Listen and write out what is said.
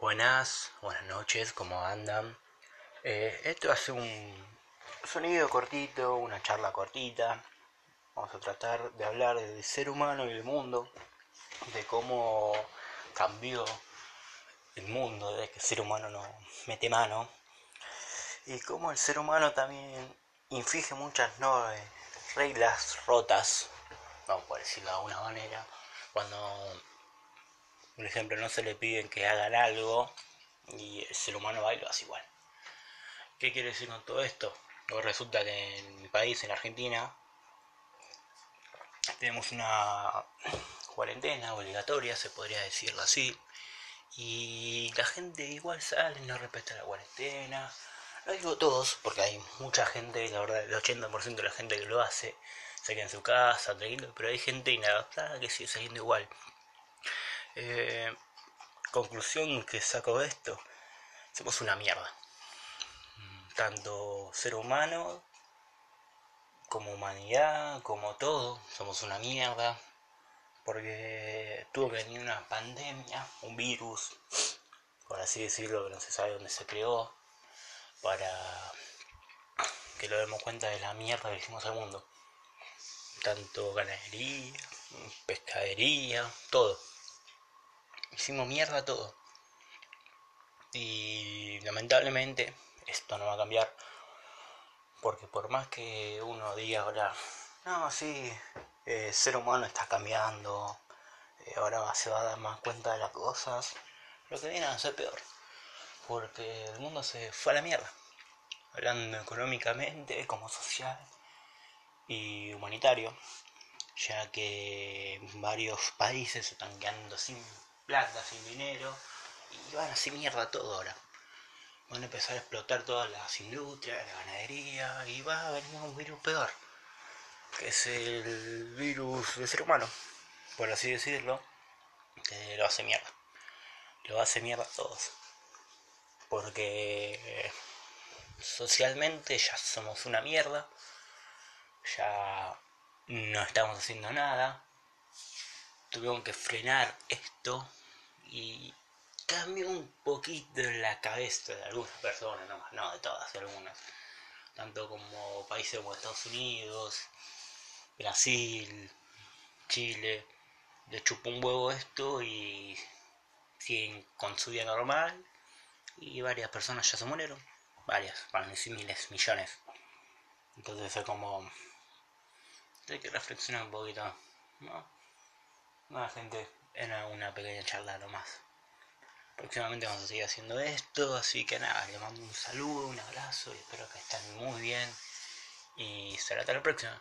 buenas, buenas noches, ¿cómo andan? Eh, esto hace un sonido cortito, una charla cortita. Vamos a tratar de hablar del ser humano y el mundo, de cómo cambió el mundo desde que el ser humano no mete mano y cómo el ser humano también inflige muchas no, reglas rotas, vamos a decirlo de alguna manera, cuando por ejemplo, no se le piden que hagan algo y el ser humano va y lo hace igual. ¿Qué quiere decir con todo esto? resulta que en mi país, en Argentina, tenemos una cuarentena obligatoria, se podría decirlo así, y la gente igual sale, no respeta la cuarentena. No digo todos, porque hay mucha gente, la verdad, el 80% de la gente que lo hace, se queda en su casa, tranquilo, pero hay gente inadaptada que sigue saliendo igual. Eh, conclusión que saco de esto, somos una mierda. Tanto ser humano como humanidad, como todo, somos una mierda. Porque tuvo que venir una pandemia, un virus, por así decirlo, que no se sabe dónde se creó, para que lo demos cuenta de la mierda que hicimos al mundo. Tanto ganadería, pescadería, todo hicimos mierda todo. Y lamentablemente esto no va a cambiar. Porque por más que uno diga ahora, no, sí, el ser humano está cambiando, eh, ahora se va a dar más cuenta de las cosas, lo que viene a ser peor. Porque el mundo se fue a la mierda. Hablando económicamente, como social y humanitario, ya que varios países se están quedando sin plata, sin dinero, y van a hacer mierda todo ahora. Van a empezar a explotar todas las industrias, la ganadería, y va a venir un virus peor, que es el virus del ser humano, por así decirlo, que lo hace mierda. Lo hace mierda a todos. Porque socialmente ya somos una mierda, ya no estamos haciendo nada, tuvieron que frenar esto y cambió un poquito la cabeza de algunas personas, no, no de todas, de algunas. Tanto como países como Estados Unidos, Brasil, Chile, le chupó un huevo esto y siguen con su vida normal y varias personas ya se murieron, varias, para decir miles, millones. Entonces es como hay que reflexionar un poquito, ¿no? No, gente en una pequeña charla nomás. Próximamente vamos a seguir haciendo esto, así que nada, les mando un saludo, un abrazo y espero que estén muy bien. Y será hasta la próxima.